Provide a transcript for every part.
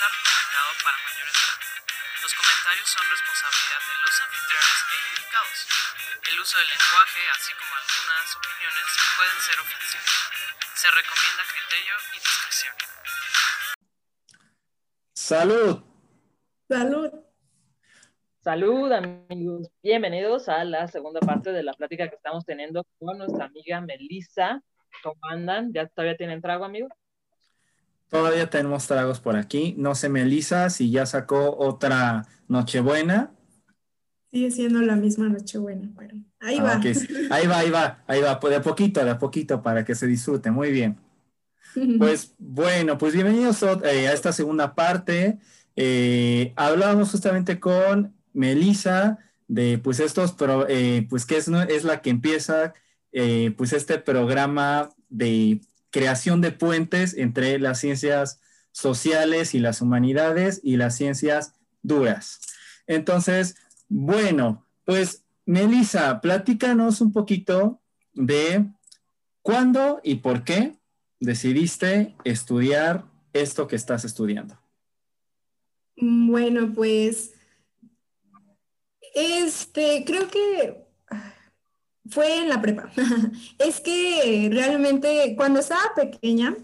está recomendado para mayores de edad. Los comentarios son responsabilidad de los anfitriones e indicados. El uso del lenguaje, así como algunas opiniones, pueden ser ofensivos. Se recomienda criterio y discreción. Salud. Salud. Salud amigos, bienvenidos a la segunda parte de la plática que estamos teniendo con nuestra amiga Melissa. ¿Cómo andan? ¿Ya todavía tienen trago, amigo? Todavía tenemos tragos por aquí. No sé, Melissa, si ya sacó otra Nochebuena. Sigue siendo la misma Nochebuena, pero ahí ah, va. Ahí va, ahí va, ahí va, de a poquito, de a poquito para que se disfrute. Muy bien. Pues bueno, pues bienvenidos eh, a esta segunda parte. Eh, hablábamos justamente con Melissa de pues estos, pero, eh, pues que es, es la que empieza eh, pues este programa de creación de puentes entre las ciencias sociales y las humanidades y las ciencias duras. Entonces, bueno, pues Melissa, platícanos un poquito de cuándo y por qué decidiste estudiar esto que estás estudiando. Bueno, pues este, creo que fue en la prepa. es que realmente cuando estaba pequeña,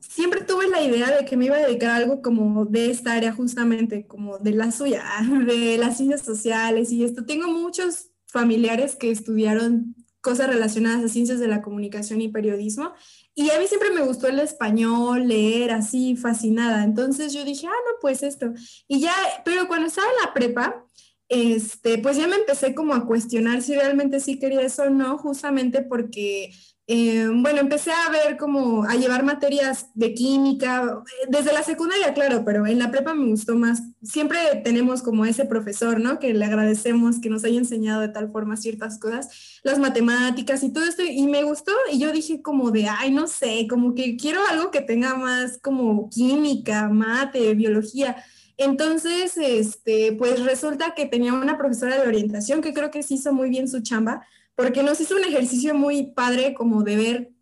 siempre tuve la idea de que me iba a dedicar a algo como de esta área justamente, como de la suya, de las ciencias sociales y esto. Tengo muchos familiares que estudiaron cosas relacionadas a ciencias de la comunicación y periodismo. Y a mí siempre me gustó el español, leer así, fascinada. Entonces yo dije, ah, no, pues esto. Y ya, pero cuando estaba en la prepa, este, pues ya me empecé como a cuestionar si realmente sí quería eso o no, justamente porque, eh, bueno, empecé a ver como, a llevar materias de química, desde la secundaria, claro, pero en la prepa me gustó más. Siempre tenemos como ese profesor, ¿no? Que le agradecemos que nos haya enseñado de tal forma ciertas cosas, las matemáticas y todo esto, y me gustó, y yo dije como de, ay, no sé, como que quiero algo que tenga más como química, mate, biología. Entonces, este, pues resulta que tenía una profesora de orientación que creo que sí hizo muy bien su chamba, porque nos hizo un ejercicio muy padre como de ver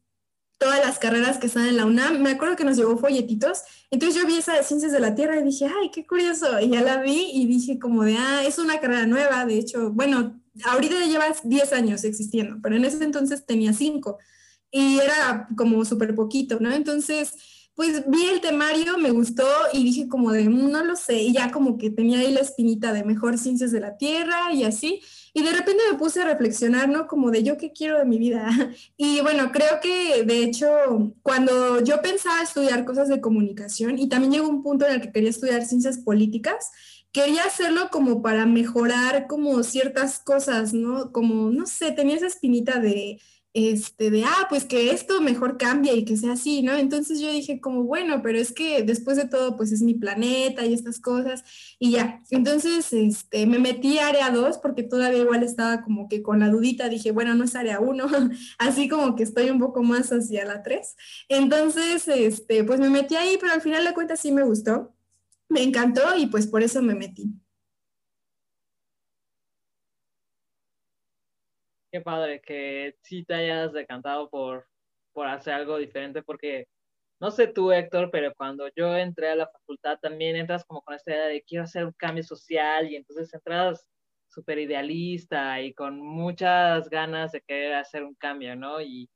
todas las carreras que están en la UNAM. Me acuerdo que nos llevó folletitos. Entonces yo vi esa de Ciencias de la Tierra y dije, ay, qué curioso. Y ya la vi y dije como de, ah, es una carrera nueva. De hecho, bueno, ahorita ya lleva 10 años existiendo, pero en ese entonces tenía 5 y era como súper poquito, ¿no? Entonces pues vi el temario, me gustó y dije como de, mm, no lo sé, y ya como que tenía ahí la espinita de mejor ciencias de la Tierra y así, y de repente me puse a reflexionar, ¿no? Como de yo qué quiero de mi vida. Y bueno, creo que de hecho, cuando yo pensaba estudiar cosas de comunicación y también llegó un punto en el que quería estudiar ciencias políticas, quería hacerlo como para mejorar como ciertas cosas, ¿no? Como, no sé, tenía esa espinita de este, de, ah, pues que esto mejor cambie y que sea así, ¿no? Entonces yo dije como, bueno, pero es que después de todo, pues es mi planeta y estas cosas, y ya. Entonces, este, me metí a área 2 porque todavía igual estaba como que con la dudita, dije, bueno, no es área 1, así como que estoy un poco más hacia la 3. Entonces, este, pues me metí ahí, pero al final de cuentas sí me gustó, me encantó y pues por eso me metí. Qué padre que sí te hayas decantado por, por hacer algo diferente, porque no sé tú, Héctor, pero cuando yo entré a la facultad también entras como con esta idea de quiero hacer un cambio social y entonces entras súper idealista y con muchas ganas de querer hacer un cambio, ¿no? Y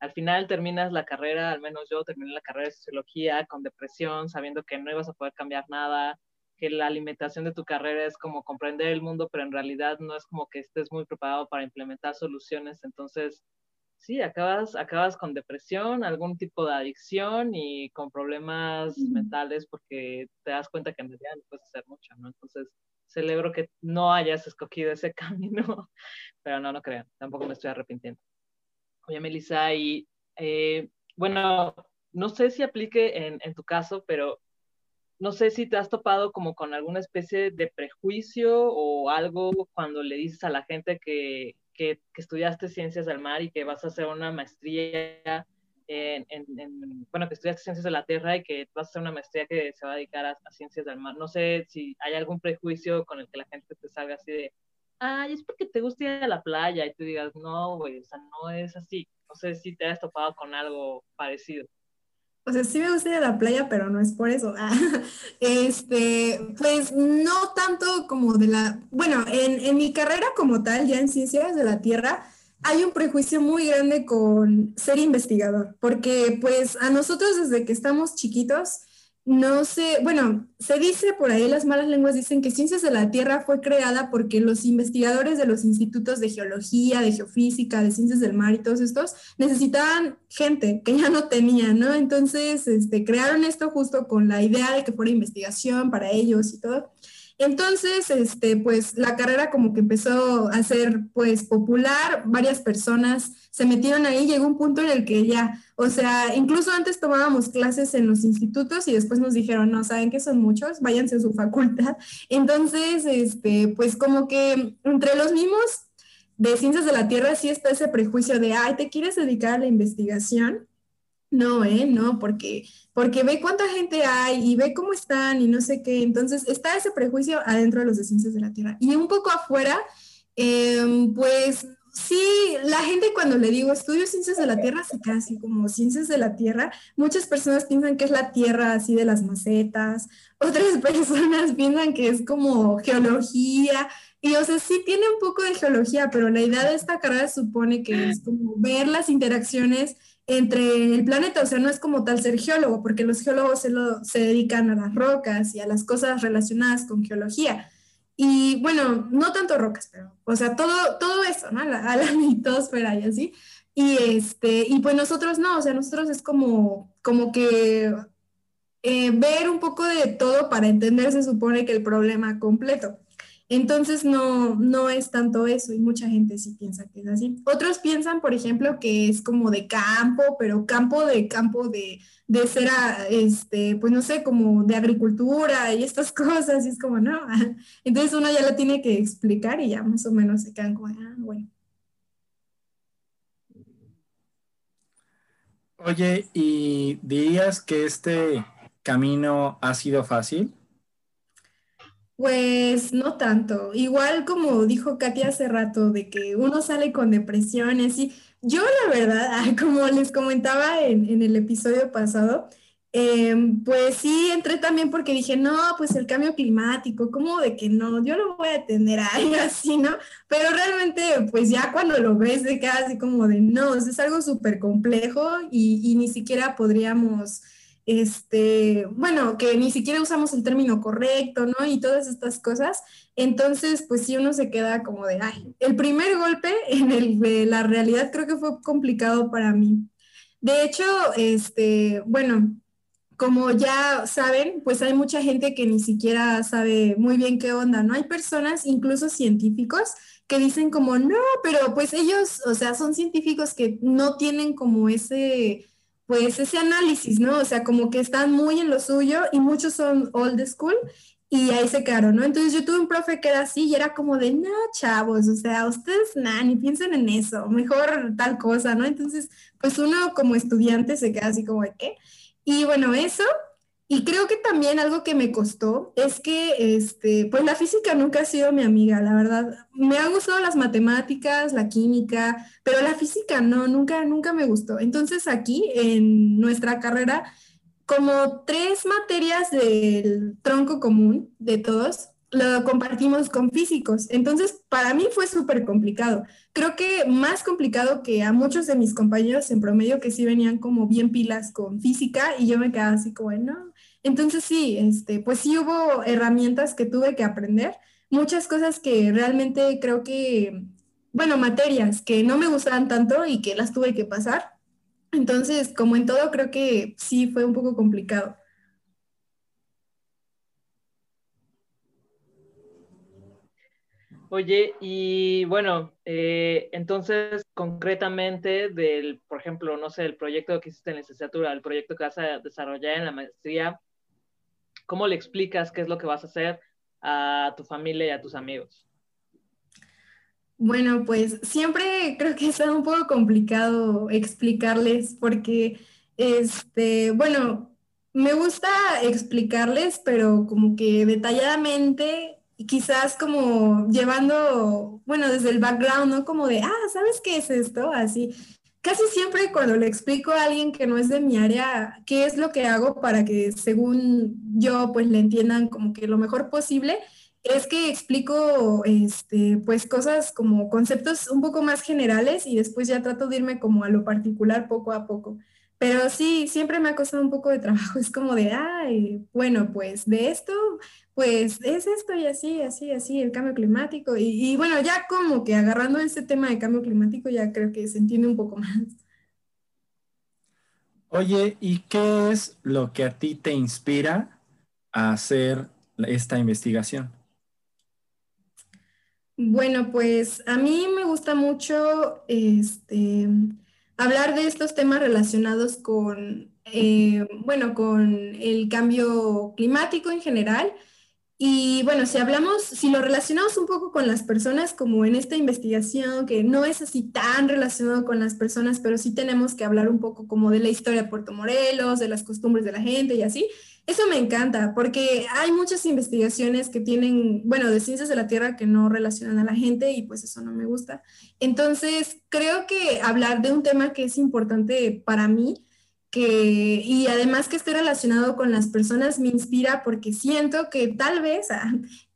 al final terminas la carrera, al menos yo terminé la carrera de sociología con depresión, sabiendo que no ibas a poder cambiar nada, que la alimentación de tu carrera es como comprender el mundo, pero en realidad no es como que estés muy preparado para implementar soluciones. Entonces, sí, acabas, acabas con depresión, algún tipo de adicción y con problemas mentales porque te das cuenta que en realidad no puedes hacer mucho, ¿no? Entonces, celebro que no hayas escogido ese camino, pero no, no crean, tampoco me estoy arrepintiendo. Oye, Melissa, y eh, bueno, no sé si aplique en, en tu caso, pero no sé si te has topado como con alguna especie de prejuicio o algo cuando le dices a la gente que, que, estudiaste ciencias del mar y que vas a hacer una maestría en, en, bueno, que estudiaste ciencias de la tierra y que vas a hacer una maestría que se va a dedicar a, ciencias del mar. No sé si hay algún prejuicio con el que la gente te salga así de, ay, es porque te gusta ir a la playa y tú digas, no, güey, o sea, no es así. No sé si te has topado con algo parecido. O sea, sí me gusta ir a la playa, pero no es por eso. Este, pues no tanto como de la, bueno, en, en mi carrera como tal, ya en ciencias de la Tierra, hay un prejuicio muy grande con ser investigador, porque pues a nosotros desde que estamos chiquitos, no sé, bueno, se dice por ahí, las malas lenguas dicen que Ciencias de la Tierra fue creada porque los investigadores de los institutos de geología, de geofísica, de ciencias del mar y todos estos necesitaban gente que ya no tenían, ¿no? Entonces, este, crearon esto justo con la idea de que fuera investigación para ellos y todo. Entonces, este, pues la carrera como que empezó a ser pues popular, varias personas se metieron ahí, llegó un punto en el que ya, o sea, incluso antes tomábamos clases en los institutos y después nos dijeron, no, saben que son muchos, váyanse a su facultad. Entonces, este, pues como que entre los mismos de ciencias de la Tierra sí está ese prejuicio de, ay, ¿te quieres dedicar a la investigación? No, ¿eh? No, porque, porque ve cuánta gente hay y ve cómo están y no sé qué. Entonces, está ese prejuicio adentro de los de ciencias de la Tierra. Y un poco afuera, em, pues sí, la gente cuando le digo estudio ciencias de la Tierra se queda así como ciencias de la Tierra. Muchas personas piensan que es la Tierra así de las macetas, otras personas piensan que es como geología. Y o sea, sí tiene un poco de geología, pero la idea de esta carrera supone que es como ver las interacciones entre el planeta, o sea, no es como tal ser geólogo, porque los geólogos se, se dedican a las rocas y a las cosas relacionadas con geología. Y bueno, no tanto rocas, pero, o sea, todo, todo eso, ¿no? La, a la mitosfera y así. Y, este, y pues nosotros no, o sea, nosotros es como, como que eh, ver un poco de todo para entender, se supone que el problema completo. Entonces no, no es tanto eso y mucha gente sí piensa que es así. Otros piensan, por ejemplo, que es como de campo, pero campo de campo de, de ser, este, pues no sé, como de agricultura y estas cosas, y es como, no. Entonces uno ya lo tiene que explicar y ya más o menos se quedan como, ah, bueno. Oye, ¿y dirías que este camino ha sido fácil? Pues no tanto. Igual como dijo Katia hace rato, de que uno sale con depresiones y yo la verdad, como les comentaba en, el episodio pasado, em, pues sí, entré también porque dije, no, pues el cambio climático, como de que no, yo lo voy a tener ahí así, ¿no? Pero realmente, pues ya cuando lo ves, de queda así como de, no, es algo súper complejo y ni siquiera podríamos este, bueno, que ni siquiera usamos el término correcto, ¿no? Y todas estas cosas. Entonces, pues sí, uno se queda como de, ay, el primer golpe en el de la realidad creo que fue complicado para mí. De hecho, este, bueno, como ya saben, pues hay mucha gente que ni siquiera sabe muy bien qué onda, ¿no? Hay personas, incluso científicos, que dicen como, no, pero pues ellos, o sea, son científicos que no tienen como ese pues ese análisis, ¿no? O sea, como que están muy en lo suyo y muchos son old school y ahí se quedaron, ¿no? Entonces yo tuve un profe que era así y era como de, no, chavos, o sea, ustedes nada, ni piensen en eso, mejor tal cosa, ¿no? Entonces, pues uno como estudiante se queda así como de, ¿qué? Y bueno, eso, y creo que también algo que me costó es que, este, pues la física nunca ha sido mi amiga, la verdad. Me ha gustado las matemáticas, la química, pero la física no, nunca, nunca me gustó. Entonces aquí en nuestra carrera, como tres materias del tronco común de todos, lo compartimos con físicos. Entonces, para mí fue súper complicado. Creo que más complicado que a muchos de mis compañeros en promedio que sí venían como bien pilas con física y yo me quedaba así como, no, entonces sí, este, pues sí hubo herramientas que tuve que aprender, muchas cosas que realmente creo que, bueno, materias que no me gustaban tanto y que las tuve que pasar. Entonces, como en todo, creo que sí fue un poco complicado. Oye, y bueno, eh, entonces concretamente del, por ejemplo, no sé, el proyecto que hiciste en la licenciatura, el proyecto que vas a desarrollar en la maestría, ¿Cómo le explicas qué es lo que vas a hacer a tu familia y a tus amigos? Bueno, pues siempre creo que es un poco complicado explicarles porque, este, bueno, me gusta explicarles, pero como que detalladamente, quizás como llevando, bueno, desde el background, ¿no? Como de, ah, ¿sabes qué es esto? Así. Casi siempre cuando le explico a alguien que no es de mi área qué es lo que hago para que según yo pues le entiendan como que lo mejor posible, es que explico este, pues cosas como conceptos un poco más generales y después ya trato de irme como a lo particular poco a poco. Pero sí, siempre me ha costado un poco de trabajo. Es como de, ay, bueno, pues de esto, pues es esto y así, así, así, el cambio climático. Y, bueno, ya como que agarrando este tema de cambio climático, ya creo que se entiende un poco más. Oye, ¿y qué es lo que a ti te inspira a hacer esta investigación? Bueno, pues a mí me gusta mucho este, hablar de estos temas relacionados con, eh, bueno, con el cambio climático en general. Y bueno, si hablamos, si lo relacionamos un poco con las personas, como en esta investigación, que no es así tan relacionado con las personas, pero sí tenemos que hablar un poco como de la historia de Puerto Morelos, de las costumbres de la gente y así, eso me encanta, porque hay muchas investigaciones que tienen, bueno, de ciencias de la Tierra que no relacionan a la gente y pues eso no me gusta. Entonces, creo que hablar de un tema que es importante para mí, que, y además que esté relacionado con las personas, me inspira porque siento que tal vez, ah,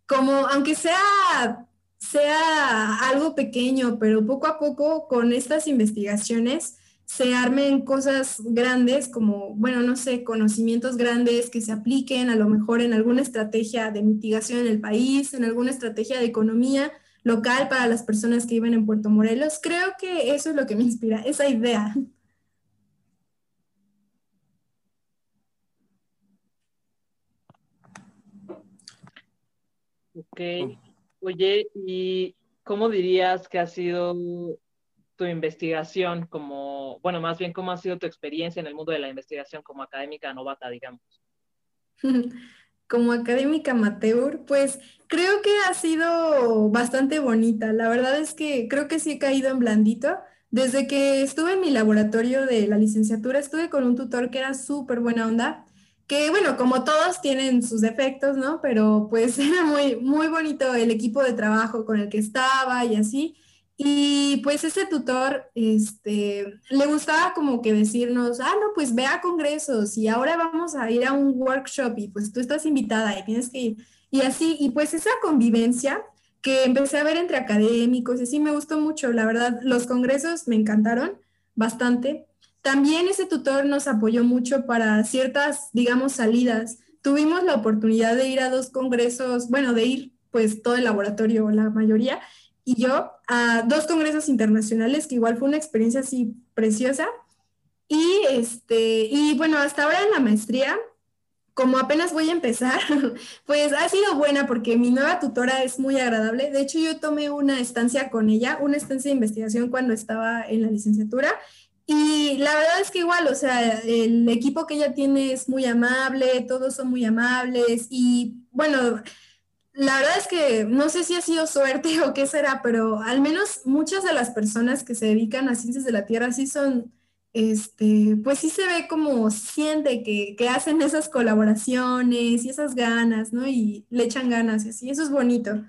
como aunque sea, sea algo pequeño, pero poco a poco con estas investigaciones, se armen cosas grandes como, bueno, no sé, conocimientos grandes que se apliquen a lo mejor en alguna estrategia de mitigación en el país, en alguna estrategia de economía local para las personas que viven en Puerto Morelos. Creo que eso es lo que me inspira, esa idea. Ok. Oye, ¿y cómo dirías que ha sido tu investigación como, bueno, más bien cómo ha sido tu experiencia en el mundo de la investigación como académica novata, digamos? Como académica amateur, pues creo que ha sido bastante bonita. La verdad es que creo que sí he caído en blandito. Desde que estuve en mi laboratorio de la licenciatura, estuve con un tutor que era súper buena onda, que bueno, como todos tienen sus defectos, ¿no? Pero pues era muy, muy bonito el equipo de trabajo con el que estaba y así. Y pues ese tutor, este, le gustaba como que decirnos, ah, no, pues ve a congresos y ahora vamos a ir a un workshop y pues tú estás invitada y tienes que ir. Y así, y pues esa convivencia que empecé a ver entre académicos, y así me gustó mucho, la verdad, los congresos me encantaron bastante. También ese tutor nos apoyó mucho para ciertas, digamos, salidas. Tuvimos la oportunidad de ir a dos congresos, bueno, de ir pues todo el laboratorio, la mayoría, y yo a dos congresos internacionales, que igual fue una experiencia así preciosa. Y, este, y bueno, hasta ahora en la maestría, como apenas voy a empezar, pues ha sido buena porque mi nueva tutora es muy agradable. De hecho, yo tomé una estancia con ella, una estancia de investigación cuando estaba en la licenciatura. Y la verdad es que igual, o sea, el equipo que ella tiene es muy amable, todos son muy amables y bueno, la verdad es que no sé si ha sido suerte o qué será, pero al menos muchas de las personas que se dedican a ciencias de la Tierra sí son, este, pues sí se ve como siente que, que hacen esas colaboraciones y esas ganas, ¿no? Y le echan ganas y así, eso es bonito,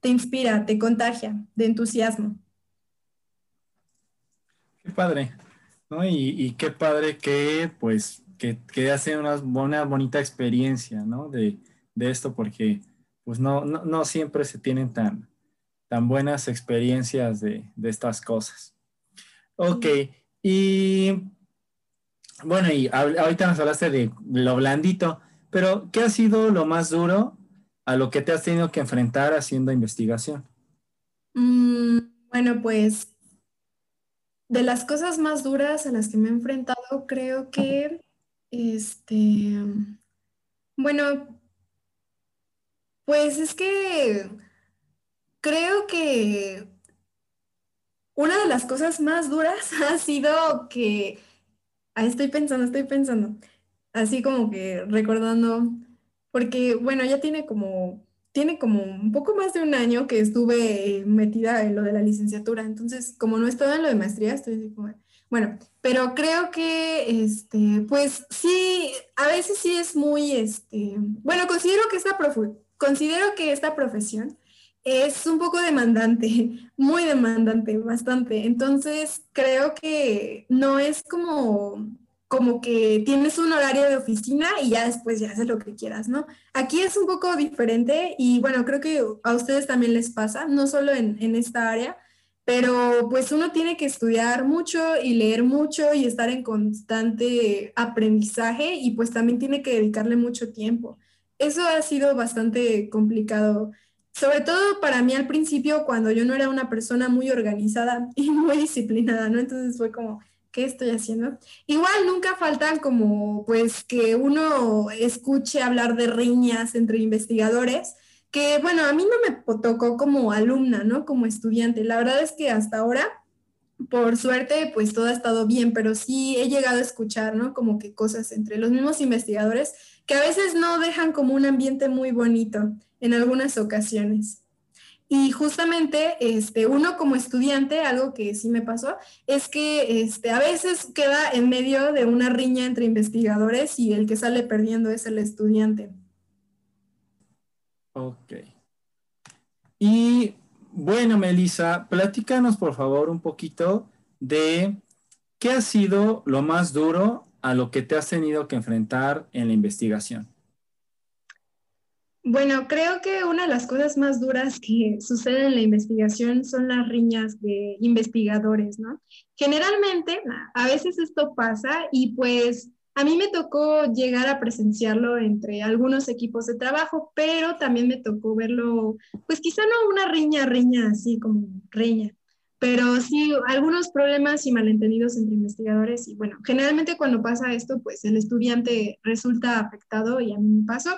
te inspira, te contagia de entusiasmo. Qué padre, ¿no? Y, qué padre que, pues, que, que hace una, una bonita experiencia, ¿no? De, de esto, porque pues no, no, siempre se tienen tan, tan buenas experiencias de, estas cosas. Ok, y bueno, y ahorita nos hablaste de lo blandito, pero ¿qué ha sido lo más duro a lo que te has tenido que enfrentar haciendo investigación? Mm, bueno, pues de las cosas más duras a las que me he enfrentado, creo que, este, bueno, pues es que creo que una de las cosas más duras ha sido que, ah, estoy pensando, estoy pensando, así como que recordando, porque bueno, ya tiene como, tiene como un poco más de un año que estuve metida en lo de la licenciatura, entonces como no estaba en lo de maestría, estoy como, bueno, pero creo que, este, pues sí, a veces sí es muy, este, bueno, considero que considero que esta profesión Es un poco demandante, muy demandante, bastante. Entonces, creo que no es como, como que tienes un horario de oficina y ya después ya haces lo que quieras, ¿no? Aquí es un poco diferente y bueno, creo que a ustedes también les pasa, no solo en, en esta área, pero pues uno tiene que estudiar mucho y leer mucho y estar en constante aprendizaje y pues también tiene que dedicarle mucho tiempo. Eso ha sido bastante complicado sobre todo para mí al principio, cuando yo no era una persona muy organizada y muy disciplinada, ¿no? Entonces fue como, ¿qué estoy haciendo? Igual nunca faltan como, pues, que uno escuche hablar de riñas entre investigadores, que bueno, a mí no me tocó como alumna, ¿no? Como estudiante. La verdad es que hasta ahora, por suerte, pues todo ha estado bien, pero sí he llegado a escuchar, ¿no? Como que cosas entre los mismos investigadores que a veces no dejan como un ambiente muy bonito en algunas ocasiones. Y justamente este, uno como estudiante, algo que sí me pasó, es que este, a veces queda en medio de una riña entre investigadores y el que sale perdiendo es el estudiante. Ok. Y bueno, Melissa, platícanos por favor un poquito de qué ha sido lo más duro a lo que te has tenido que enfrentar en la investigación? Bueno, creo que una de las cosas más duras que suceden en la investigación son las riñas de investigadores, ¿no? Generalmente, a veces esto pasa y pues a mí me tocó llegar a presenciarlo entre algunos equipos de trabajo, pero también me tocó verlo, pues quizá no una riña, riña así como riña, pero sí algunos problemas y malentendidos entre investigadores y bueno, generalmente cuando pasa esto, pues el estudiante resulta afectado y a mí me pasó.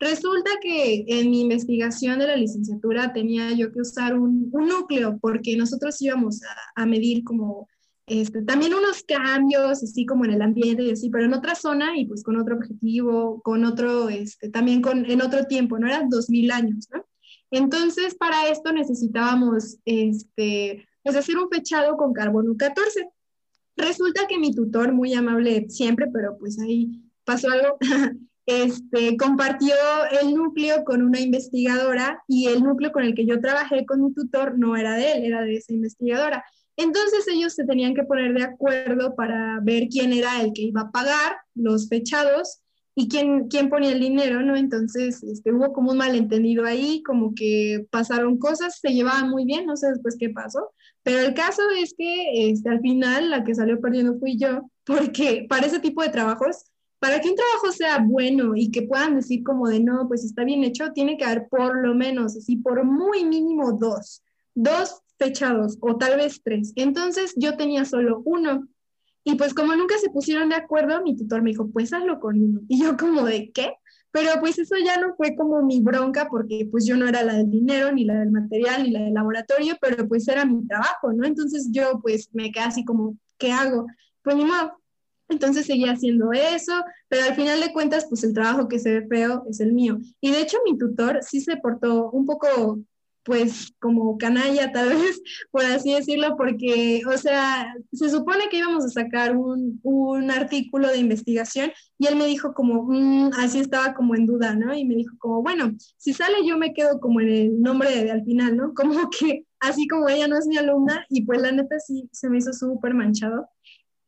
Resulta que en mi investigación de la licenciatura tenía yo que usar un, núcleo porque nosotros íbamos a, medir como este, también unos cambios, así como en el ambiente y así, pero en otra zona y pues con otro objetivo, con otro, este, también con, en otro tiempo, no eran 2000 años. Entonces, para esto necesitábamos este, pues hacer un fechado con carbono 14. Resulta que mi tutor, muy amable siempre, pero pues ahí pasó algo, este, compartió el núcleo con una investigadora y el núcleo con el que yo trabajé con mi tutor no era de él, era de esa investigadora. Entonces ellos se tenían que poner de acuerdo para ver quién era el que iba a pagar los fechados y quién, quién ponía el dinero, ¿no? Entonces este, hubo como un malentendido ahí, como que pasaron cosas, se llevaban muy bien, no sé después qué pasó, pero el caso es que este, al final la que salió perdiendo fui yo, porque para ese tipo de trabajos, para que un trabajo sea bueno y que puedan decir como de no, pues está bien hecho, tiene que haber por lo menos, así por muy mínimo dos, dos fechados o tal vez tres. Entonces yo tenía solo uno y pues como nunca se pusieron de acuerdo, mi tutor me dijo, pues hazlo con uno. Y yo como de qué? Pero pues eso ya no fue como mi bronca porque pues yo no era la del dinero, ni la del material, ni la del laboratorio, pero pues era mi trabajo, ¿no? Entonces yo pues me quedé así como, ¿qué hago? Pues ni modo. Entonces seguía haciendo eso, pero al final de cuentas, pues el trabajo que se ve feo es el mío. Y de hecho mi tutor sí se portó un poco pues como canalla tal vez, por así decirlo, porque, o sea, se supone que íbamos a sacar un, un artículo de investigación y él me dijo como, mm", así estaba como en duda, ¿no? Y me dijo como, bueno, si sale yo me quedo como en el nombre de, de al final, ¿no? Como que así como ella no es mi alumna y pues la neta sí se me hizo súper manchado.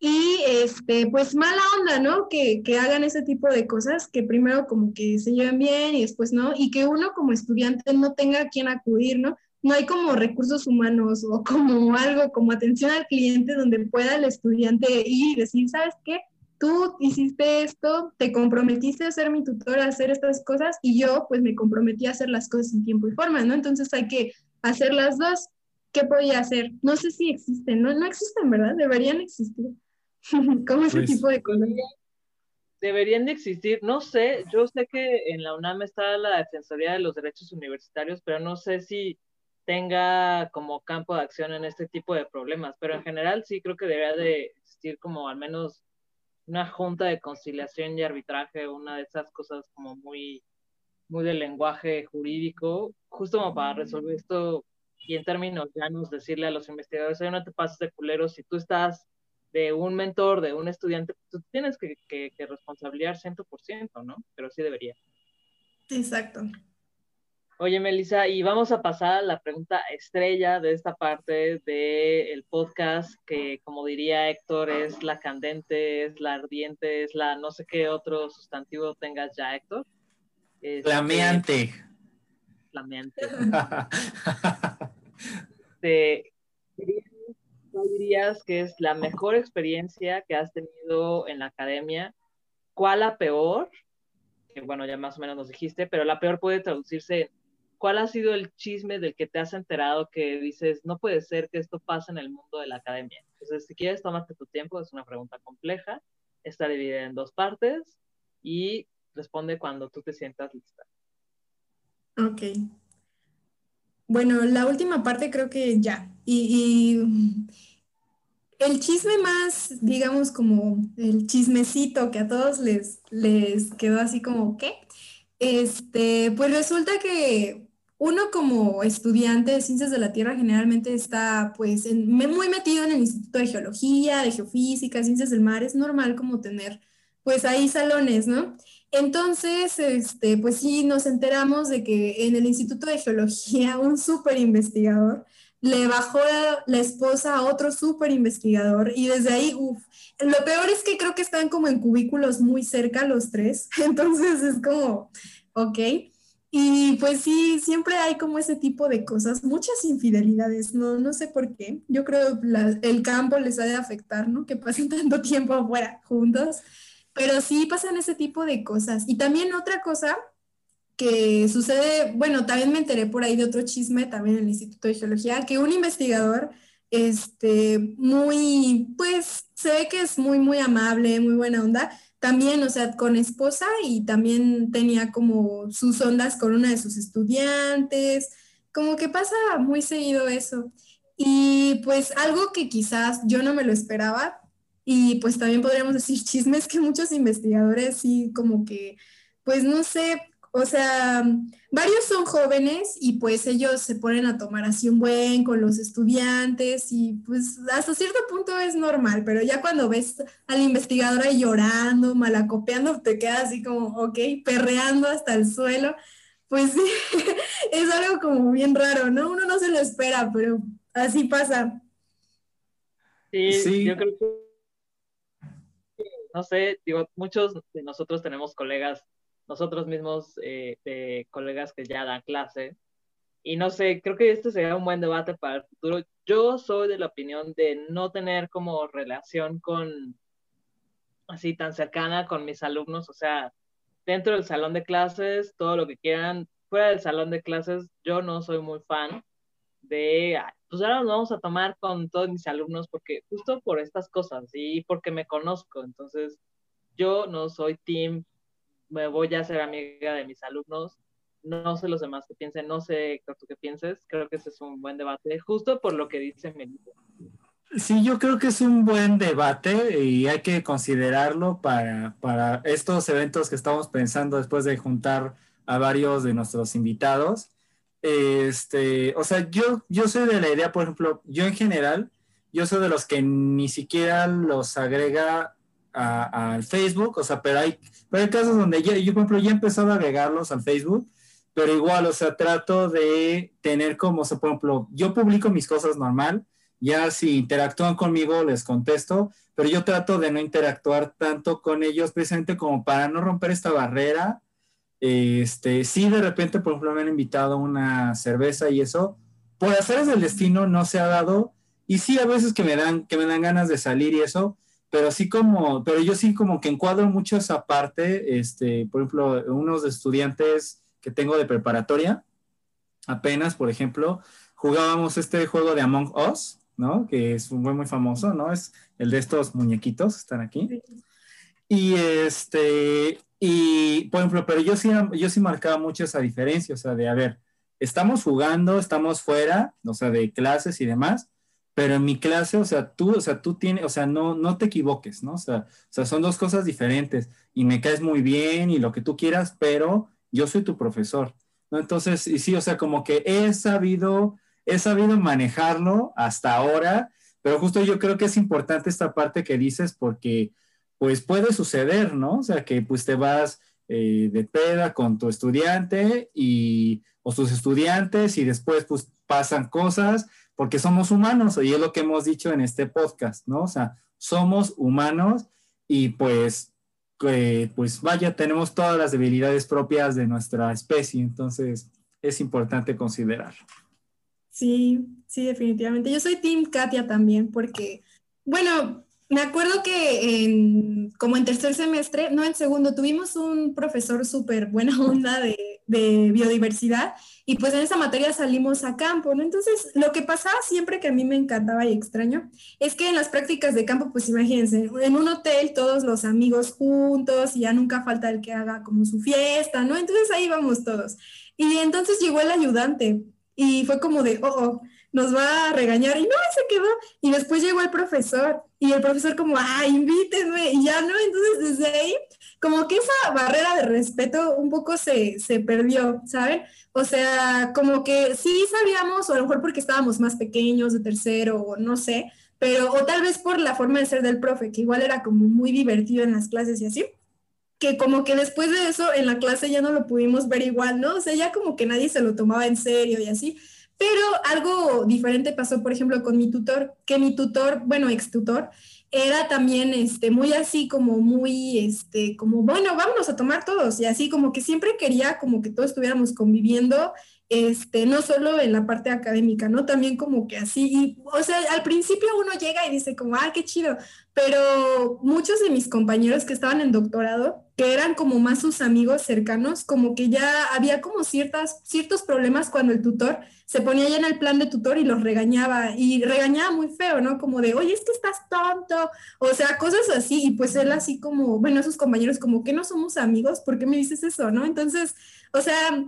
Y este, pues mala onda, ¿no? Que, que, hagan ese tipo de cosas, que primero como que se lleven bien y después no, y que uno como estudiante no tenga a quien acudir, ¿no? No hay como recursos humanos o como algo como atención al cliente donde pueda el estudiante ir y decir, ¿sabes qué? Tú hiciste esto, te comprometiste a ser mi tutor, a hacer estas cosas y yo pues me comprometí a hacer las cosas en tiempo y forma, ¿no? Entonces hay que hacer las dos. ¿Qué podía hacer? No sé si existen, ¿no? No existen, ¿verdad? Deberían existir. ¿Cómo ese pues tipo de cosas? Deberían de existir, no sé, yo sé que en la UNAM está la Defensoría de los Derechos Universitarios, pero no sé si tenga como campo de acción en este tipo de problemas, pero en general sí creo que debería de existir como al menos una junta de conciliación y arbitraje, una de esas cosas como muy, muy del lenguaje jurídico, justo como para resolver esto y en términos llanos decirle a los investigadores, oye, no te pases de culero si tú estás de un mentor, de un estudiante, tú tienes que, que, que responsabilizar 100%, ¿no? Pero sí debería. Exacto. Oye, Melissa, y vamos a pasar a la pregunta estrella de esta parte del podcast, que como diría Héctor, es la candente, es la ardiente, es la no sé qué otro sustantivo tengas ya, Héctor. Este, flameante. Flameante. ¿Cuál dirías que es la mejor experiencia que has tenido en la academia? ¿Cuál la peor? Que bueno, ya más o menos nos dijiste, pero la peor puede traducirse en ¿cuál ha sido el chisme del que te has enterado que dices, no puede ser que esto pase en el mundo de la academia? Entonces, si quieres, tómate tu tiempo, es una pregunta compleja, está dividida en dos partes y responde cuando tú te sientas lista. Ok. Bueno, la última parte creo que ya. Y, el chisme más, digamos, como el chismecito que a todos les, les quedó así como, ¿qué? Este, pues resulta que uno como estudiante de ciencias de la Tierra generalmente está pues muy metido en el Instituto de Geología, de Geofísica, Ciencias del Mar, es normal como tener pues ahí salones, ¿no? Entonces, este, pues sí, nos enteramos de que en el Instituto de Geología un súper investigador le bajó la, esposa a otro súper investigador y desde ahí, uff, lo peor es que creo que están como en cubículos muy cerca los tres, entonces es como, ok. Y pues sí, siempre hay como ese tipo de cosas, muchas infidelidades, no, no sé por qué. Yo creo que el campo les ha de afectar, ¿no? Que pasen tanto tiempo afuera juntos, pero sí pasan ese tipo de cosas. Y también otra cosa que sucede, bueno, también me enteré por ahí de otro chisme, también en el Instituto de Geología, que un investigador, este, muy, pues, se ve que es muy, muy amable, muy buena onda, también, o sea, con esposa y también tenía como sus ondas con una de sus estudiantes, como que pasa muy seguido eso. Y pues algo que quizás yo no me lo esperaba, y pues también podríamos decir chismes que muchos investigadores sí como que, pues no sé, o sea, varios son jóvenes y pues ellos se ponen a tomar así un buen con los estudiantes y pues hasta cierto punto es normal, pero ya cuando ves al investigador ahí llorando, malacopeando, te quedas así como, ok, perreando hasta el suelo, pues sí, es algo como bien raro, ¿no? Uno no se lo espera, pero así pasa. Sí, sí. yo creo que, no sé, digo, muchos de nosotros tenemos colegas nosotros mismos, eh, de colegas que ya dan clase. Y no sé, creo que este sería un buen debate para el futuro. Yo soy de la opinión de no tener como relación con, así tan cercana con mis alumnos, o sea, dentro del salón de clases, todo lo que quieran, fuera del salón de clases, yo no soy muy fan de, pues ahora nos vamos a tomar con todos mis alumnos porque justo por estas cosas y porque me conozco, entonces yo no soy team me voy a ser amiga de mis alumnos. No sé los demás que piensen, no sé tú qué pienses. Creo que ese es un buen debate, justo por lo que dice Melissa. Sí, yo creo que es un buen debate y hay que considerarlo para, para estos eventos que estamos pensando después de juntar a varios de nuestros invitados. Este, o sea, yo, yo soy de la idea, por ejemplo, yo en general, yo soy de los que ni siquiera los agrega al Facebook, o sea, pero hay, pero hay casos donde yo, yo, por ejemplo, ya he empezado a agregarlos al Facebook, pero igual, o sea, trato de tener como, por ejemplo, yo publico mis cosas normal, ya si interactúan conmigo les contesto, pero yo trato de no interactuar tanto con ellos precisamente como para no romper esta barrera. Este, sí, de repente, por ejemplo, me han invitado a una cerveza y eso, por hacer el destino no se ha dado, y sí, a veces que me dan, que me dan ganas de salir y eso, pero sí como, pero yo sí como que encuadro mucho esa parte, este, por ejemplo, unos estudiantes que tengo de preparatoria, apenas, por ejemplo, jugábamos este juego de Among Us, ¿no? Que es muy, muy famoso, ¿no? Es el de estos muñequitos que están aquí. Y este, y por ejemplo, pero yo sí, yo sí marcaba mucho esa diferencia, o sea, de, a ver, estamos jugando, estamos fuera, o sea, de clases y demás, pero en mi clase, o sea, tú, o sea, tú tienes, o sea, no, no te equivoques, ¿no? O sea, son dos cosas diferentes y me caes muy bien y lo que tú quieras, pero yo soy tu profesor, ¿no? Entonces, y sí, o sea, como que he sabido, he sabido manejarlo hasta ahora, pero justo yo creo que es importante esta parte que dices porque, pues puede suceder, ¿no? O sea, que pues te vas eh, de peda con tu estudiante y o sus estudiantes y después pues pasan cosas porque somos humanos y es lo que hemos dicho en este podcast, ¿no? O sea, somos humanos y pues, pues vaya, tenemos todas las debilidades propias de nuestra especie, entonces es importante considerar. Sí, sí, definitivamente. Yo soy Team Katia también porque, bueno, me acuerdo que en, como en tercer semestre, no en segundo, tuvimos un profesor súper buena onda de, de, biodiversidad y pues en esa materia salimos a campo, ¿no? Entonces, lo que pasaba siempre que a mí me encantaba y extraño es que en las prácticas de campo, pues imagínense, en un hotel todos los amigos juntos y ya nunca falta el que haga como su fiesta, ¿no? Entonces ahí vamos todos. Y entonces llegó el ayudante y fue como de, oh, oh nos va a regañar y no, se quedó. Y después llegó el profesor y el profesor como, ah, invítenme y ya no. Entonces desde ahí, como que esa barrera de respeto un poco se, se perdió, ¿saben? O sea, como que sí sabíamos, o a lo mejor porque estábamos más pequeños, de tercero, o no sé, pero o tal vez por la forma de ser del profe, que igual era como muy divertido en las clases y así que como que después de eso en la clase ya no lo pudimos ver igual, ¿no? O sea, ya como que nadie se lo tomaba en serio y así. Pero algo diferente pasó, por ejemplo, con mi tutor, que mi tutor, bueno, ex tutor, era también este, muy así como muy, este, como, bueno, vámonos a tomar todos. Y así como que siempre quería como que todos estuviéramos conviviendo este, no solo en la parte académica, ¿no? También como que así, y, o sea, al principio uno llega y dice como, ah, qué chido, pero muchos de mis compañeros que estaban en doctorado, que eran como más sus amigos cercanos, como que ya había como ciertas, ciertos problemas cuando el tutor se ponía ya en el plan de tutor y los regañaba, y regañaba muy feo, ¿no? Como de, oye, es que estás tonto, o sea, cosas así, y pues él así como, bueno, sus compañeros como que no somos amigos, ¿por qué me dices eso, no? Entonces, o sea,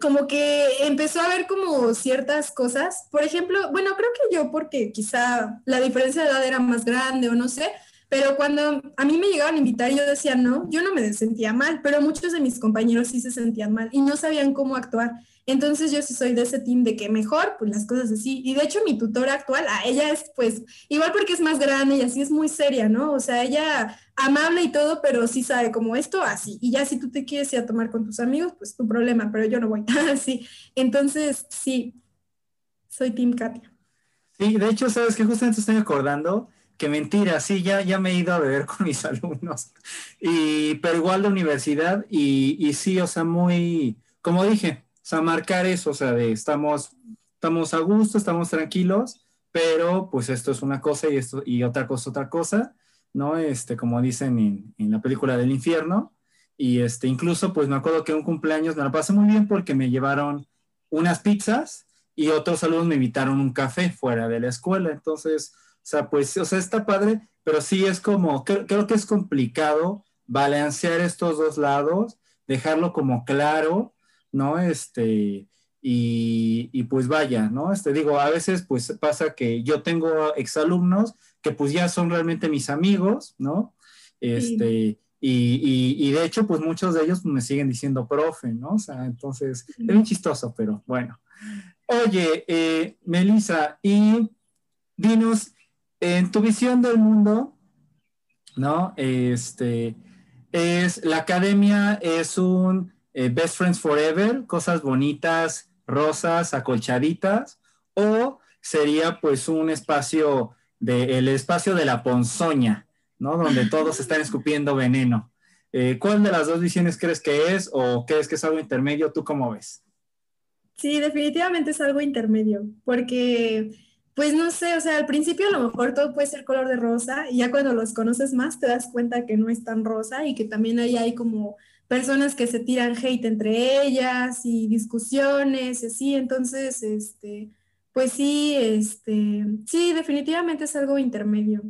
como que empezó a ver como ciertas cosas. Por ejemplo, bueno, creo que yo porque quizá la diferencia de edad era más grande o no sé, pero cuando a mí me llegaban a invitar y yo decía no, yo no me sentía mal, pero muchos de mis compañeros sí se sentían mal y no sabían cómo actuar. Entonces yo sí soy de ese team de que mejor, pues las cosas así. Y de hecho mi tutora actual, a ella es pues igual porque es más grande y así es muy seria, ¿no? O sea, ella amable y todo, pero sí sabe como esto así. Y ya si tú te quieres ir a tomar con tus amigos, pues tu problema, pero yo no voy. así. Entonces, sí, soy team Katia. Sí, de hecho, sabes que justamente estoy acordando que mentira, sí, ya, ya me he ido a beber con mis alumnos. Y, pero igual la universidad y, y sí, o sea, muy, como dije, o sea, marcar eso, o sea, de estamos, estamos a gusto, estamos tranquilos, pero pues esto es una cosa y, esto, y otra cosa, otra cosa, ¿no? Este, como dicen en, en, la película del infierno. Y este, incluso, pues me acuerdo que un cumpleaños me lo pasé muy bien porque me llevaron unas pizzas y otros alumnos me invitaron un café fuera de la escuela. Entonces, sea, pues, o sea, está padre, pero sí es como, creo, creo que es complicado balancear estos dos lados, dejarlo como claro ¿no? Este, y, y, pues vaya, ¿no? Este, digo, a veces pues pasa que yo tengo exalumnos que pues ya son realmente mis amigos, ¿no? Este, y, y, de hecho pues muchos de ellos me siguen diciendo profe, ¿no? O sea, entonces es bien chistoso, pero bueno. Oye, eh, Melissa, y dinos, en tu visión del mundo, ¿no? Este, es, la academia es un eh, Best Friends Forever, cosas bonitas, rosas, acolchaditas, o sería pues un espacio de, el espacio de la ponzoña, ¿no? Donde todos están escupiendo veneno. Eh, ¿Cuál de las dos visiones crees que es o crees que es algo intermedio? ¿Tú cómo ves? Sí, definitivamente es algo intermedio, porque, pues no sé, o sea, al principio a lo mejor todo puede ser color de rosa y ya cuando los conoces más te das cuenta que no es tan rosa y que también ahí hay como personas que se tiran hate entre ellas y discusiones y así, entonces, este, pues sí, este, sí, definitivamente es algo intermedio.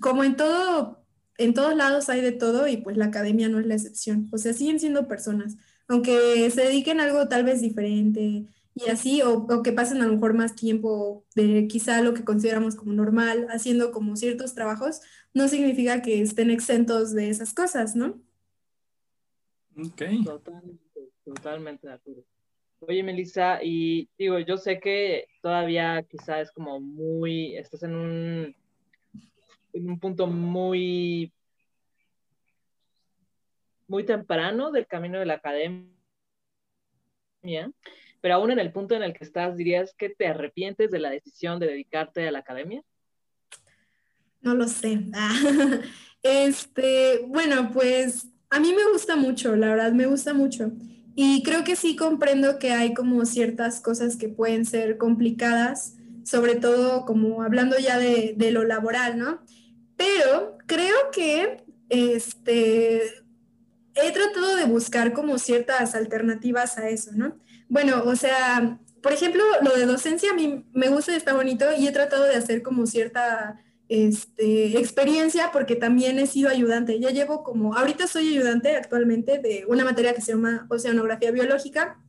Como en todo, en todos lados hay de todo y pues la academia no es la excepción. O sea, siguen siendo personas, aunque se dediquen a algo tal vez diferente y así, o, o que pasen a lo mejor más tiempo de quizá lo que consideramos como normal, haciendo como ciertos trabajos, no significa que estén exentos de esas cosas, ¿no? Totalmente, totalmente de acuerdo. Oye, Melissa, y digo, yo sé que todavía quizá es como muy, estás en un, en un punto muy, muy temprano del camino de la academia, pero aún en el punto en el que estás, ¿dirías que te arrepientes de la decisión de dedicarte a la academia? No lo sé. Este, bueno, pues a mí me gusta mucho, la verdad, me gusta mucho. Y creo que sí comprendo que hay como ciertas cosas que pueden ser complicadas, sobre todo como hablando ya de, de lo laboral, ¿no? Pero creo que este, he tratado de buscar como ciertas alternativas a eso, ¿no? Bueno, o sea, por ejemplo, lo de docencia a mí me gusta y está bonito y he tratado de hacer como cierta este, experiencia porque también he sido ayudante. Ya llevo como, ahorita soy ayudante actualmente de una materia que se llama oceanografía biológica.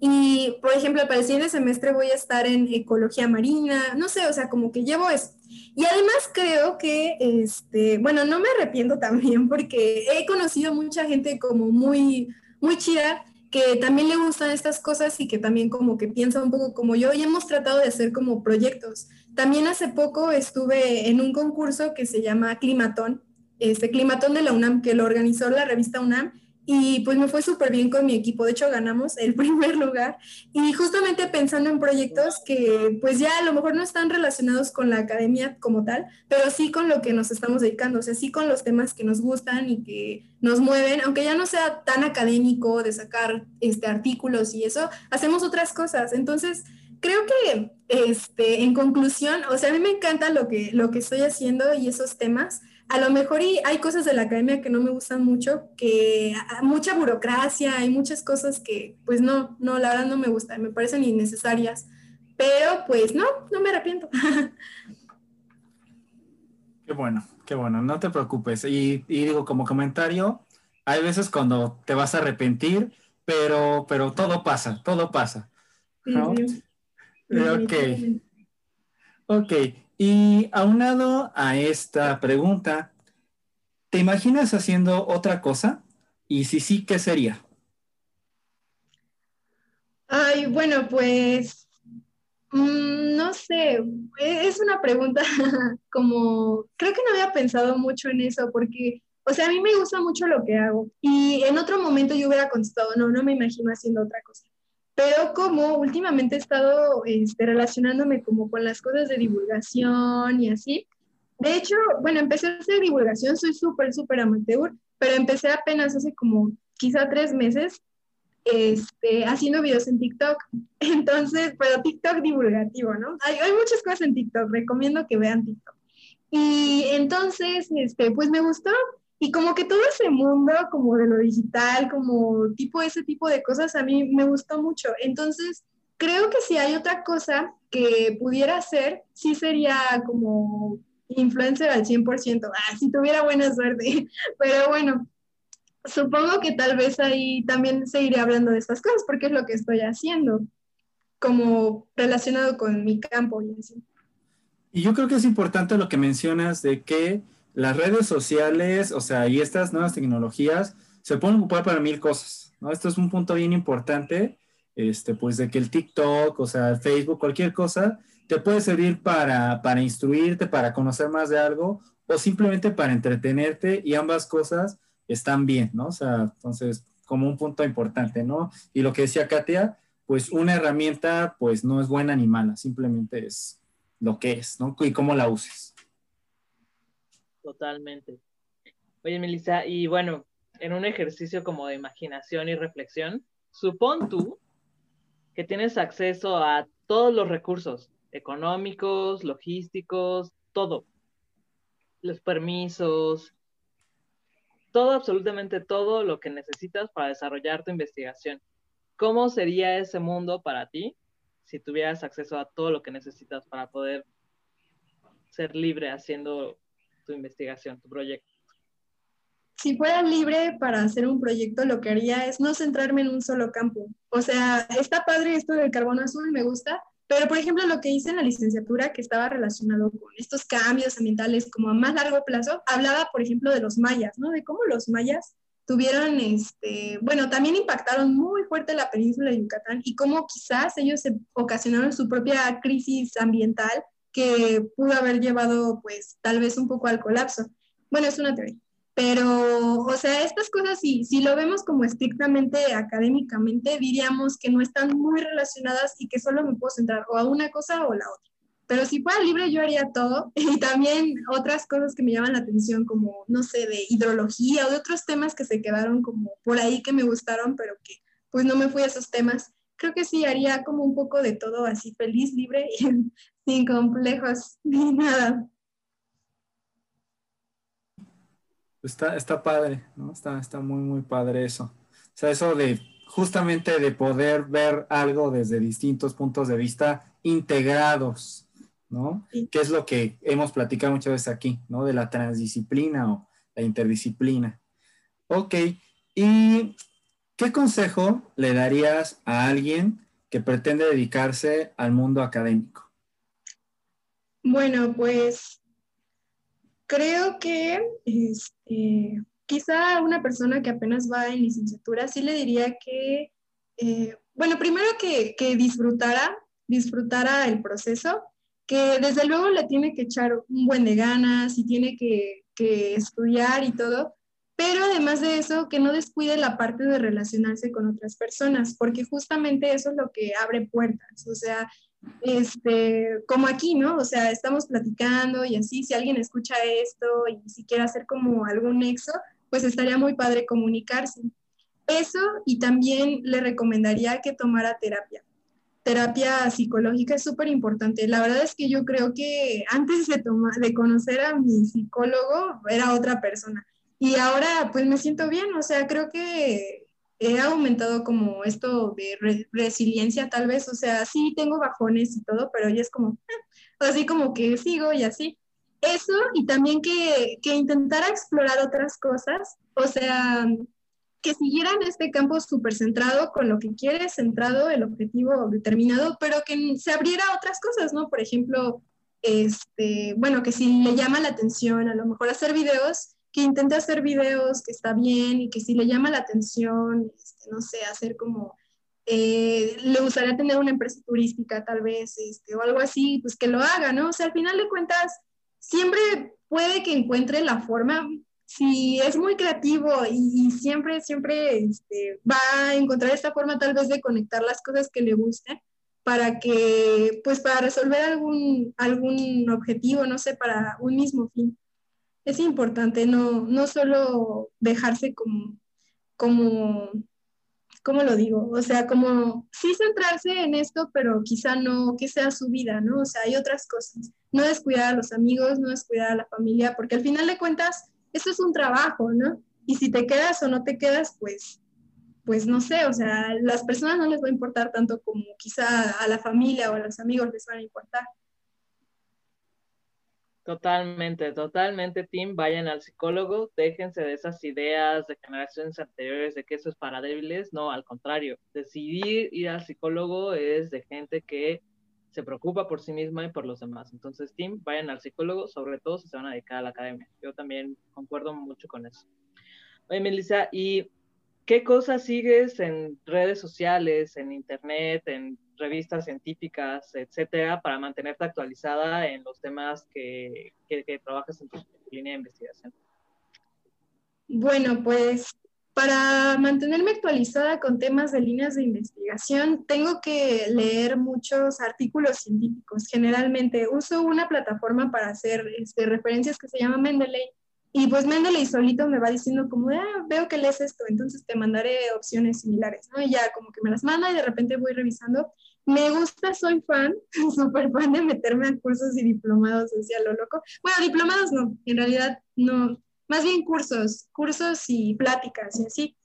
Y, por ejemplo, para el siguiente semestre voy a estar en ecología marina, no sé, o sea, como que llevo eso. Y además creo que, este, bueno, no me arrepiento también porque he conocido mucha gente como muy, muy chida que también le gustan estas cosas y que también como que piensa un poco como yo y hemos tratado de hacer como proyectos. También hace poco estuve en un concurso que se llama Climatón, este Climatón de la UNAM, que lo organizó la revista UNAM y pues me fue súper bien con mi equipo, de hecho ganamos el primer lugar y justamente pensando en proyectos que pues ya a lo mejor no están relacionados con la academia como tal, pero sí con lo que nos estamos dedicando, o sea, sí con los temas que nos gustan y que nos mueven, aunque ya no sea tan académico de sacar este, artículos y eso, hacemos otras cosas. Entonces, creo que este, en conclusión, o sea, a mí me encanta lo que, lo que estoy haciendo y esos temas a lo mejor y hay cosas de la academia que no me gustan mucho, que mucha burocracia, hay muchas cosas que pues no, no, la verdad no me gustan, me parecen innecesarias, pero pues no, no me arrepiento. Qué bueno, qué bueno, no te preocupes. Y, digo, como comentario, hay veces cuando te vas a arrepentir, pero, pero todo pasa, todo pasa. Ok. Ok. Y aunado a esta pregunta, ¿te imaginas haciendo otra cosa? Y si sí, ¿qué sería? Ay, bueno, pues mm, no sé, e-, es una pregunta como, creo que no había pensado mucho en eso porque, o sea, a mí me gusta mucho lo que hago y en otro momento yo hubiera contestado, no, no me imagino haciendo otra cosa pero como últimamente he estado este, relacionándome como con las cosas de divulgación y así, de hecho, bueno, empecé a hacer divulgación, soy súper, súper amateur, pero empecé apenas hace como quizá tres meses este, haciendo videos en TikTok. Entonces, pero TikTok divulgativo, ¿no? Hay, hay muchas cosas en TikTok, recomiendo que vean TikTok. Y entonces, este, pues me gustó y como que todo ese mundo, como de lo digital, como tipo ese tipo de cosas, a mí me gustó mucho. Entonces, creo que si hay otra cosa que pudiera hacer, sí sería como influencer al 100%, ah, si tuviera buena suerte. Pero bueno, supongo que tal vez ahí también seguiré hablando de estas cosas porque es lo que estoy haciendo, como relacionado con mi campo y así. Y yo creo que es importante lo que mencionas de que las redes sociales, o sea, y estas nuevas tecnologías se pueden ocupar para mil cosas, ¿no? Esto es un punto bien importante, este, pues de que el TikTok, o sea, Facebook, cualquier cosa, te puede servir para, para instruirte, para conocer más de algo, o simplemente para entretenerte, y ambas cosas están bien, ¿no? O sea, entonces, como un punto importante, ¿no? Y lo que decía Katia, pues una herramienta, pues no es buena ni mala, simplemente es lo que es, ¿no? Y cómo la uses. Totalmente. Oye, Melissa, y bueno, en un ejercicio como de imaginación y reflexión, supón tú que tienes acceso a todos los recursos económicos, logísticos, todo. Los permisos, todo, absolutamente todo lo que necesitas para desarrollar tu investigación. ¿Cómo sería ese mundo para ti si tuvieras acceso a todo lo que necesitas para poder ser libre haciendo tu investigación, tu proyecto? Si fuera libre para hacer un proyecto, lo que haría es no centrarme en un solo campo. O sea, está padre esto del carbono azul, me gusta, pero por ejemplo lo que hice en la licenciatura que estaba relacionado con estos cambios ambientales como a más largo plazo, hablaba por ejemplo de los mayas, ¿no? De cómo los mayas tuvieron, este, bueno, también impactaron muy fuerte la península de Yucatán y cómo quizás ellos ocasionaron su propia crisis ambiental que pudo haber llevado pues tal vez un poco al colapso. Bueno, es una teoría. Pero, o sea, estas cosas, si, si lo vemos como estrictamente académicamente, diríamos que no están muy relacionadas y que solo me puedo centrar o a una cosa o la otra. Pero si fuera libre, yo haría todo. Y también otras cosas que me llaman la atención, como, no sé, de hidrología o de otros temas que se quedaron como por ahí que me gustaron, pero que pues no me fui a esos temas. Creo que sí haría como un poco de todo así, feliz, libre y sin complejos ni nada. Está, está padre, ¿no? Está, está muy, muy padre eso. O sea, eso de justamente de poder ver algo desde distintos puntos de vista integrados, ¿no? Que es lo que hemos platicado muchas veces aquí, ¿no? De la transdisciplina o la interdisciplina. Ok, ¿y qué consejo le darías a alguien que pretende dedicarse al mundo académico? Bueno, pues creo que este, quizá una persona que apenas va en licenciatura sí le diría que, eh, bueno, primero que, que, disfrutara, disfrutara el proceso, que desde luego le tiene que echar un buen de ganas y tiene que, que estudiar y todo, pero además de eso, que no descuide la parte de relacionarse con otras personas, porque justamente eso es lo que abre puertas. O sea, este, como aquí, ¿no? O sea, estamos platicando y así, si alguien escucha esto y si quiere hacer como algún nexo, pues estaría muy padre comunicarse. Eso y también le recomendaría que tomara terapia. Terapia psicológica es súper importante. La verdad es que yo creo que antes de, tomar, de conocer a mi psicólogo era otra persona. Y ahora pues me siento bien, o sea, creo que he aumentado como esto de resiliencia tal vez, o sea, sí tengo bajones y todo, pero ya es como, así como que sigo y así. Eso y también que, que intentara explorar otras cosas, o sea, que siguieran este campo súper centrado con lo que quiere, centrado, el objetivo determinado, pero que se abriera a otras cosas, ¿no? Por ejemplo, este, bueno, que si le llama la atención a lo mejor hacer videos, que intente hacer videos, que está bien y que si le llama la atención, este, no sé, hacer como, eh, le gustaría tener una empresa turística tal vez, este, o algo así, pues que lo haga, ¿no? O sea, al final de cuentas, siempre puede que encuentre la forma, si es muy creativo y, siempre, siempre este, va a encontrar esta forma tal vez de conectar las cosas que le gusten para que, pues para resolver algún, algún objetivo, no sé, para un mismo fin es importante no, no solo dejarse como, como, ¿cómo lo digo? O sea, como sí centrarse en esto, pero quizá no que sea su vida, ¿no? O sea, hay otras cosas. No descuidar a los amigos, no descuidar a la familia, porque al final de cuentas, esto es un trabajo, ¿no? Y si te quedas o no te quedas, pues, pues no sé, o sea, las personas no les va a importar tanto como quizá a la familia o a los amigos les van a importar. Totalmente, totalmente, Tim. Vayan al psicólogo, déjense de esas ideas de generaciones anteriores de que eso es para débiles. No, al contrario, decidir ir al psicólogo es de gente que se preocupa por sí misma y por los demás. Entonces, Tim, vayan al psicólogo, sobre todo si se van a dedicar a la academia. Yo también concuerdo mucho con eso. Oye, Melissa, ¿y qué cosas sigues en redes sociales, en internet, en revistas científicas, etcétera, para mantenerte actualizada en los temas que, que, trabajas en tu línea de investigación? Bueno, pues para mantenerme actualizada con temas de líneas de investigación, tengo que leer muchos artículos científicos. Generalmente uso una plataforma para hacer este, referencias que se llama Mendeley. Y pues Mendeley solito me va diciendo como, ah, veo que lees esto, entonces te mandaré opciones similares, ¿no? Y ya como que me las manda y de repente voy revisando me gusta, soy fan, súper fan de meterme a cursos y diplomados decía lo loco. Bueno, diplomados no, en realidad no, más bien cursos, cursos y pláticas y así.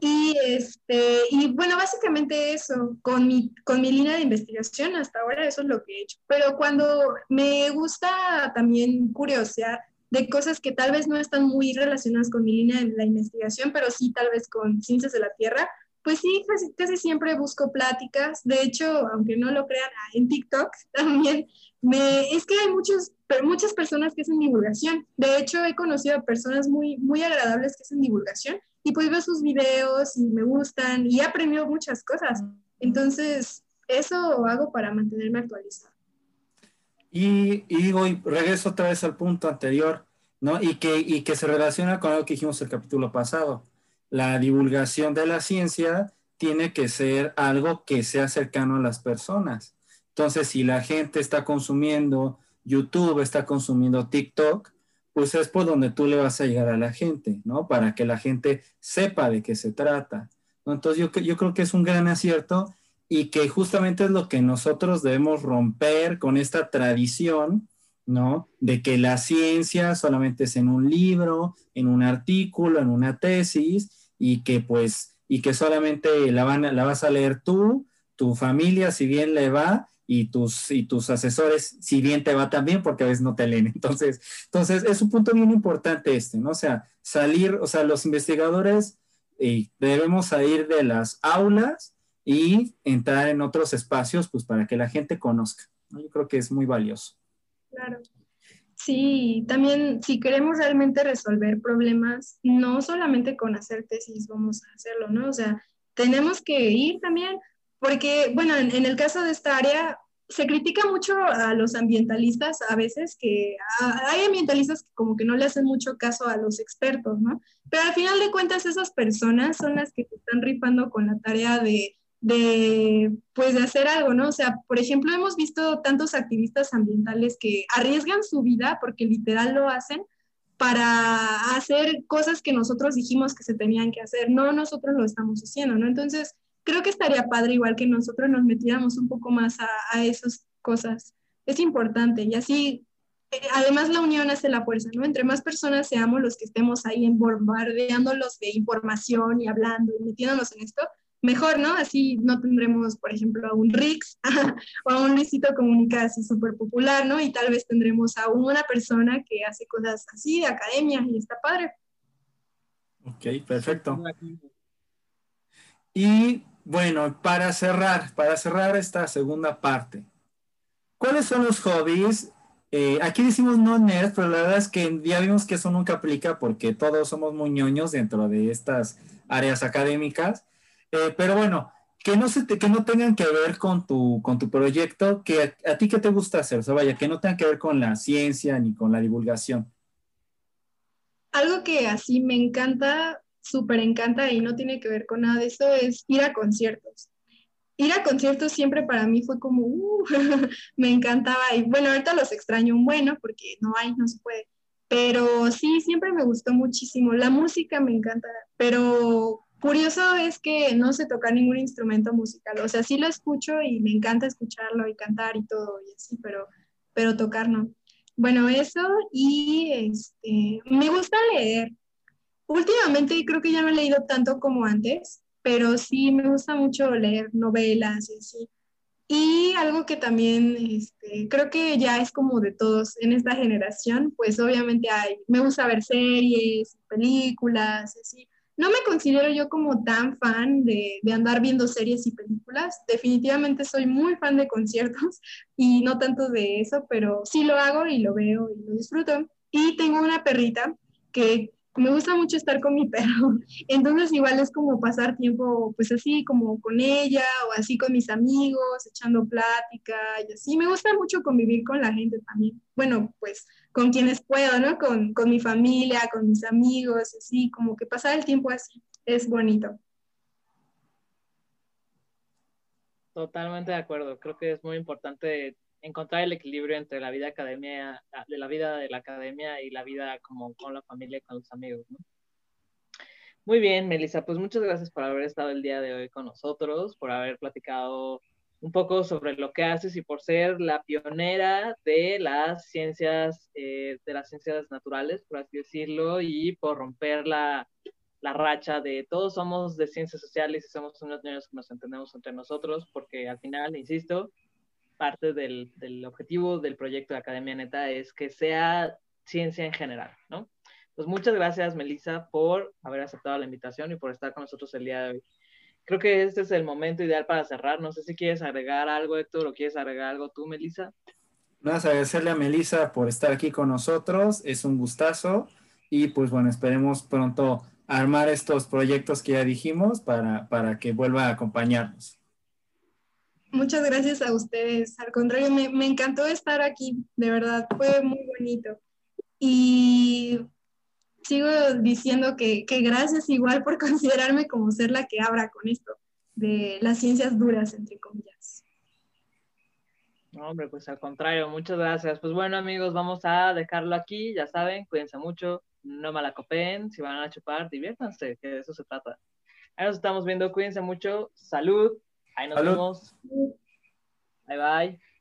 Y, este, y bueno, básicamente eso, con mi, con mi línea de investigación hasta ahora eso es lo que he hecho. Pero cuando me gusta también curiosear de cosas que tal vez no están muy relacionadas con mi línea de la investigación, pero sí tal vez con ciencias de la Tierra, pues sí, casi, siempre busco pláticas. De hecho, aunque no lo crean, en TikTok también me, es que hay muchos, muchas personas que hacen divulgación. De hecho, he conocido a personas muy, muy agradables que hacen divulgación y pues veo sus videos y me gustan y he aprendido muchas cosas. Entonces, eso hago para mantenerme actualizado. Y, y digo, y regreso otra vez al punto anterior. ¿no? Y que, y que se relaciona con algo que dijimos el capítulo pasado. La divulgación de la ciencia tiene que ser algo que sea cercano a las personas. Entonces, si la gente está consumiendo YouTube, está consumiendo TikTok, pues es por donde tú le vas a llegar a la gente, ¿no? Para que la gente sepa de qué se trata. Entonces, yo, yo creo que es un gran acierto y que justamente es lo que nosotros debemos romper con esta tradición, ¿no? De que la ciencia solamente es en un libro, en un artículo, en una tesis y que pues, y que solamente la, van, la vas a leer tú, tu familia, si bien le va, y tus, y tus asesores, si bien te va también, porque a veces no te leen. Entonces, entonces es un punto bien importante este, ¿no? O sea, salir, o sea, los investigadores eh, debemos salir de las aulas y entrar en otros espacios, pues para que la gente conozca. Yo creo que es muy valioso. Claro. Sí, también si queremos realmente resolver problemas, no solamente con hacer tesis vamos a hacerlo, ¿no? O sea, tenemos que ir también, porque, bueno, en, el caso de esta área, se critica mucho a los ambientalistas a veces, que hay ambientalistas que como que no le hacen mucho caso a los expertos, ¿no? Pero al final de cuentas esas personas son las que te están rifando con la tarea de de, pues, de hacer algo, ¿no? O sea, por ejemplo, hemos visto tantos activistas ambientales que arriesgan su vida, porque literal lo hacen, para hacer cosas que nosotros dijimos que se tenían que hacer, no nosotros lo estamos haciendo, ¿no? Entonces, creo que estaría padre igual que nosotros nos metiéramos un poco más a, a esas cosas. Es importante y así, eh, además la unión hace la fuerza, ¿no? Entre más personas seamos los que estemos ahí bombardeándolos de información y hablando y metiéndonos en esto, mejor, ¿no? Así no tendremos, por ejemplo, a un Rix o a un Luisito Comunica así súper popular, ¿no? Y tal vez tendremos a una persona que hace cosas así de academia y está padre. Ok, perfecto. Y bueno, para cerrar, para cerrar esta segunda parte, ¿cuáles son los hobbies? Eh, aquí decimos no nerd, pero la verdad es que ya vimos que eso nunca aplica porque todos somos muy ñoños dentro de estas áreas académicas. Eh, pero bueno, que no, se que no tengan que ver con tu, con tu proyecto, que a, ti qué te gusta hacer, o que no tengan que ver con la ciencia ni con la divulgación. Algo que así me encanta, súper encanta y no tiene que ver con nada de eso es ir a conciertos. Ir a conciertos siempre para mí fue como, uh, me encantaba y bueno, ahorita los extraño un bueno porque no hay, no se puede. Pero sí, siempre me gustó muchísimo. La música me encanta, pero Curioso es que no sé tocar ningún instrumento musical, o sea, sí lo escucho y me encanta escucharlo y cantar y todo y así, pero, pero tocar no. Bueno, eso y este, me gusta leer. Últimamente creo que ya no he leído tanto como antes, pero sí me gusta mucho leer novelas y así. Y algo que también este, creo que ya es como de todos en esta generación, pues obviamente hay, me gusta ver series, películas, así no me considero yo como tan fan de, andar viendo series y películas. Definitivamente soy muy fan de conciertos y no tanto de eso, pero sí lo hago y lo veo y lo disfruto. Y tengo una perrita que me gusta mucho estar con mi perro. Entonces igual es como pasar tiempo pues así como con ella o así con mis amigos, echando plática y así. Me gusta mucho convivir con la gente también. Bueno, pues con quienes puedo, ¿no? Con, con mi familia, con mis amigos, así, como que pasar el tiempo así es bonito. Totalmente de acuerdo. Creo que es muy importante encontrar el equilibrio entre la vida academia, de la vida de la academia y la vida como con la familia y con los amigos, ¿no? Muy bien, Melissa, pues muchas gracias por haber estado el día de hoy con nosotros, por haber platicado un poco sobre lo que haces y por ser la pionera de las ciencias, eh, de las ciencias naturales, por así decirlo, y por romper la, la, racha de todos somos de ciencias sociales y somos unos niños que nos entendemos entre nosotros, porque al final, insisto, parte del, del objetivo del proyecto de Academia Neta es que sea ciencia en general, ¿no? Pues muchas gracias, Melissa, por haber aceptado la invitación y por estar con nosotros el día de hoy creo que este es el momento ideal para cerrar. No sé si quieres agregar algo, Héctor, o quieres agregar algo tú, Melissa. Nada, agradecerle a Melissa por estar aquí con nosotros. Es un gustazo. Y pues bueno, esperemos pronto armar estos proyectos que ya dijimos para, para que vuelva a acompañarnos. Muchas gracias a ustedes. Al contrario, me, me encantó estar aquí. De verdad, fue muy bonito. Y sigo diciendo que, que gracias igual por considerarme como ser la que abra con esto de las ciencias duras, entre comillas. No, hombre, pues al contrario, muchas gracias. Pues bueno, amigos, vamos a dejarlo aquí. Ya saben, cuídense mucho, no malacopen, si van a chupar, diviértanse, que de eso se trata. Ahí nos estamos viendo, cuídense mucho, salud, ahí nos Salud. vemos. Bye bye.